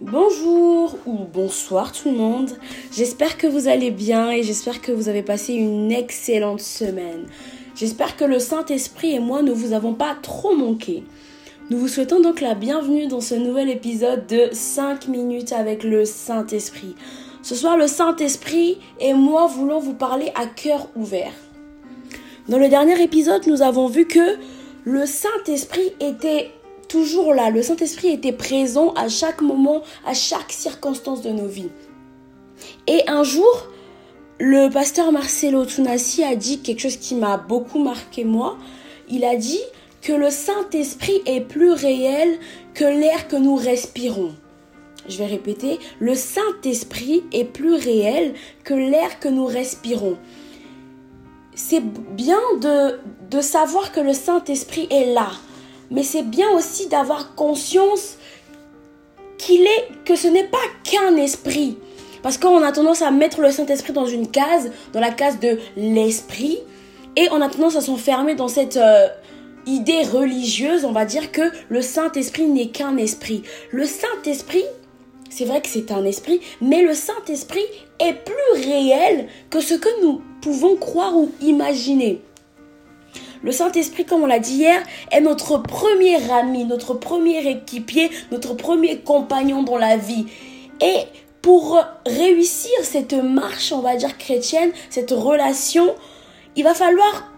Bonjour ou bonsoir tout le monde. J'espère que vous allez bien et j'espère que vous avez passé une excellente semaine. J'espère que le Saint-Esprit et moi ne vous avons pas trop manqué. Nous vous souhaitons donc la bienvenue dans ce nouvel épisode de 5 minutes avec le Saint-Esprit. Ce soir, le Saint-Esprit et moi voulons vous parler à cœur ouvert. Dans le dernier épisode, nous avons vu que le Saint-Esprit était toujours là. Le Saint-Esprit était présent à chaque moment, à chaque circonstance de nos vies. Et un jour, le pasteur Marcelo Tunassi a dit quelque chose qui m'a beaucoup marqué moi. Il a dit que le Saint-Esprit est plus réel que l'air que nous respirons. Je vais répéter, le Saint-Esprit est plus réel que l'air que nous respirons. C'est bien de, de savoir que le Saint-Esprit est là, mais c'est bien aussi d'avoir conscience qu'il est, que ce n'est pas qu'un esprit. Parce qu'on a tendance à mettre le Saint-Esprit dans une case, dans la case de l'esprit, et on a tendance à s'enfermer dans cette euh, idée religieuse, on va dire que le Saint-Esprit n'est qu'un esprit. Le Saint-Esprit, c'est vrai que c'est un esprit, mais le Saint-Esprit est plus réel que ce que nous pouvons croire ou imaginer. Le Saint-Esprit, comme on l'a dit hier, est notre premier ami, notre premier équipier, notre premier compagnon dans la vie. Et pour réussir cette marche, on va dire chrétienne, cette relation, il va falloir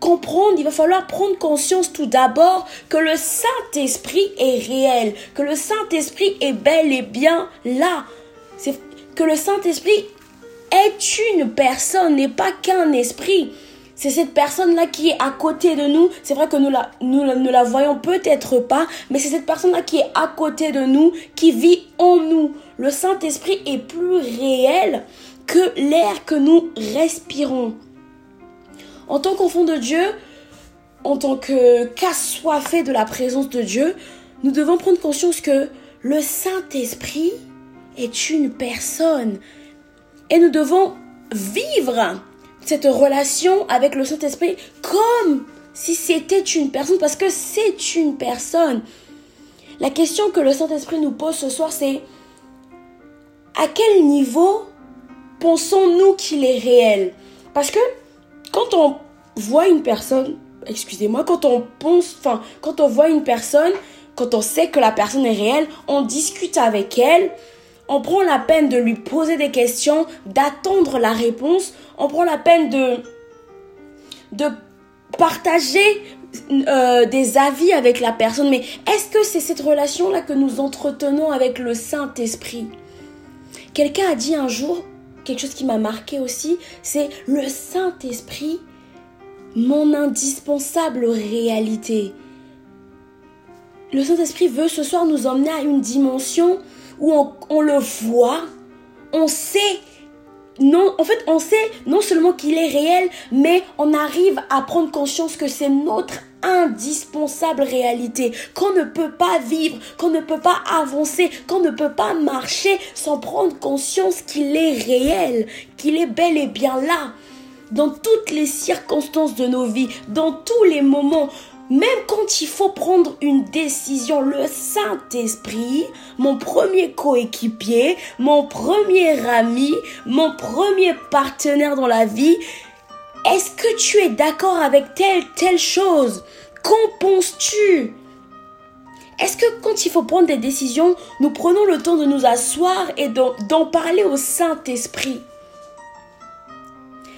comprendre, il va falloir prendre conscience tout d'abord que le Saint-Esprit est réel, que le Saint-Esprit est bel et bien là. C'est que le Saint-Esprit est une personne, n'est pas qu'un esprit. C'est cette personne-là qui est à côté de nous. C'est vrai que nous, la, ne la voyons peut-être pas, mais c'est cette personne-là qui est à côté de nous, qui vit en nous. Le Saint-Esprit est plus réel que l'air que nous respirons. En tant qu'enfant de Dieu, en tant que qu'assoiffé de la présence de Dieu, nous devons prendre conscience que le Saint-Esprit est une personne. Et nous devons vivre cette relation avec le Saint-Esprit comme si c'était une personne, parce que c'est une personne. La question que le Saint-Esprit nous pose ce soir, c'est à quel niveau pensons-nous qu'il est réel? Parce que quand on voit une personne, excusez-moi, quand on pense, enfin, quand on voit une personne, quand on sait que la personne est réelle, on discute avec elle, on prend la peine de lui poser des questions, d'attendre la réponse, on prend la peine de, de partager euh, des avis avec la personne. Mais est-ce que c'est cette relation-là que nous entretenons avec le Saint-Esprit? Quelqu'un a dit un jour, quelque chose qui m'a marqué aussi, c'est le Saint-Esprit, mon indispensable réalité. Le Saint-Esprit veut ce soir nous emmener à une dimension où on, le voit, on sait non, en fait, on sait non seulement qu'il est réel, mais on arrive à prendre conscience que c'est notre indispensable réalité, qu'on ne peut pas vivre, qu'on ne peut pas avancer, qu'on ne peut pas marcher sans prendre conscience qu'il est réel, qu'il est bel et bien là, dans toutes les circonstances de nos vies, dans tous les moments. Même quand il faut prendre une décision, le Saint-Esprit, mon premier coéquipier, mon premier ami, mon premier partenaire dans la vie, est-ce que tu es d'accord avec telle, telle chose? Qu'en penses-tu? Est-ce que quand il faut prendre des décisions, nous prenons le temps de nous asseoir et d'en parler au Saint-Esprit?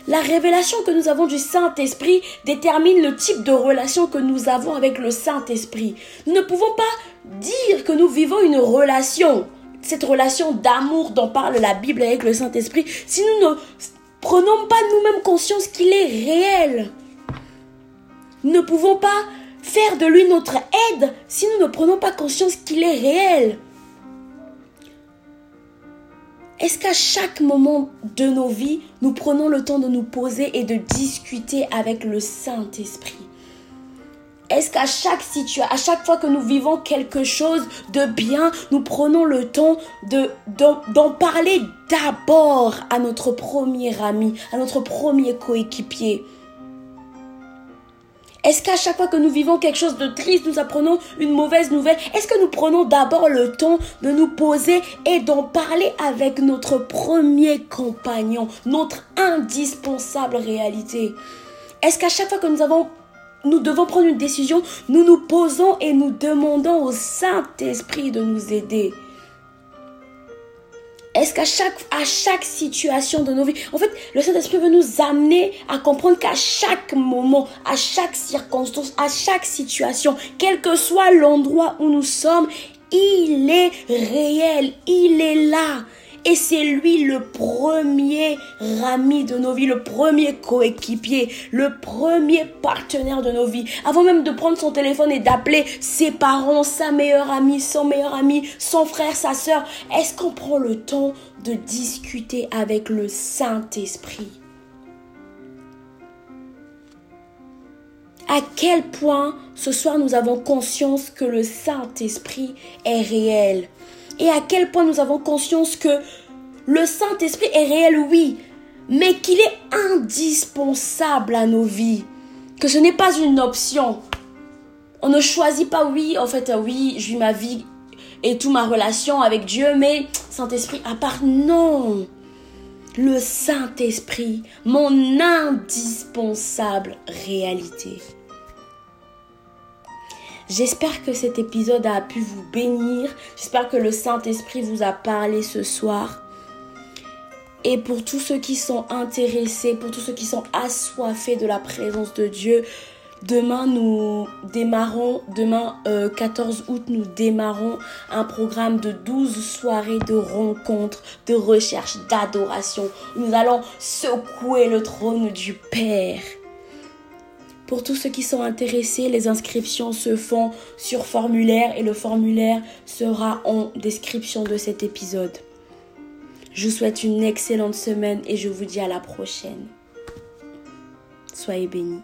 La révélation que nous avons du Saint-Esprit détermine le type de relation que nous avons avec le Saint-Esprit. Nous ne pouvons pas dire que nous vivons une relation, cette relation d'amour dont parle la Bible avec le Saint-Esprit, si nous ne prenons pas nous-mêmes conscience qu'il est réel. Nous ne pouvons pas faire de lui notre aide si nous ne prenons pas conscience qu'il est réel. Est-ce qu'à chaque moment de nos vies, nous prenons le temps de nous poser et de discuter avec le Saint-Esprit? Est-ce qu'à chaque situation, à chaque fois que nous vivons quelque chose de bien, nous prenons le temps de, d'en parler d'abord à notre premier ami, à notre premier coéquipier? Est-ce qu'à chaque fois que nous vivons quelque chose de triste, nous apprenons une mauvaise nouvelle? Est-ce que nous prenons d'abord le temps de nous poser et d'en parler avec notre premier compagnon, notre indispensable réalité? Est-ce qu'à chaque fois que nous devons prendre une décision, nous nous posons et nous demandons au Saint-Esprit de nous aider? Est-ce qu'à chaque, à chaque situation de nos vies, en fait, le Saint-Esprit veut nous amener à comprendre qu'à chaque moment, à chaque circonstance, à chaque situation, quel que soit l'endroit où nous sommes, il est réel, il est là. Et c'est lui le premier ami de nos vies, le premier coéquipier, le premier partenaire de nos vies. Avant même de prendre son téléphone et d'appeler ses parents, sa meilleure amie, son meilleur ami, son frère, sa soeur, est-ce qu'on prend le temps de discuter avec le Saint-Esprit? À quel point ce soir nous avons conscience que le Saint-Esprit est réel? Et à quel point nous avons conscience que le Saint-Esprit est réel, oui, mais qu'il est indispensable à nos vies, que ce n'est pas une option. On ne choisit pas, oui, en fait, oui, je vis ma vie et toute ma relation avec Dieu, mais Saint-Esprit à part, non. Le Saint-Esprit, mon indispensable réalité. J'espère que cet épisode a pu vous bénir. J'espère que le Saint-Esprit vous a parlé ce soir. Et pour tous ceux qui sont intéressés, pour tous ceux qui sont assoiffés de la présence de Dieu, demain nous démarrons, demain 14 euh, août, nous démarrons un programme de 12 soirées de rencontres, de recherche, d'adoration. Nous allons secouer le trône du Père. Pour tous ceux qui sont intéressés, les inscriptions se font sur formulaire et le formulaire sera en description de cet épisode. Je vous souhaite une excellente semaine et je vous dis à la prochaine. Soyez bénis.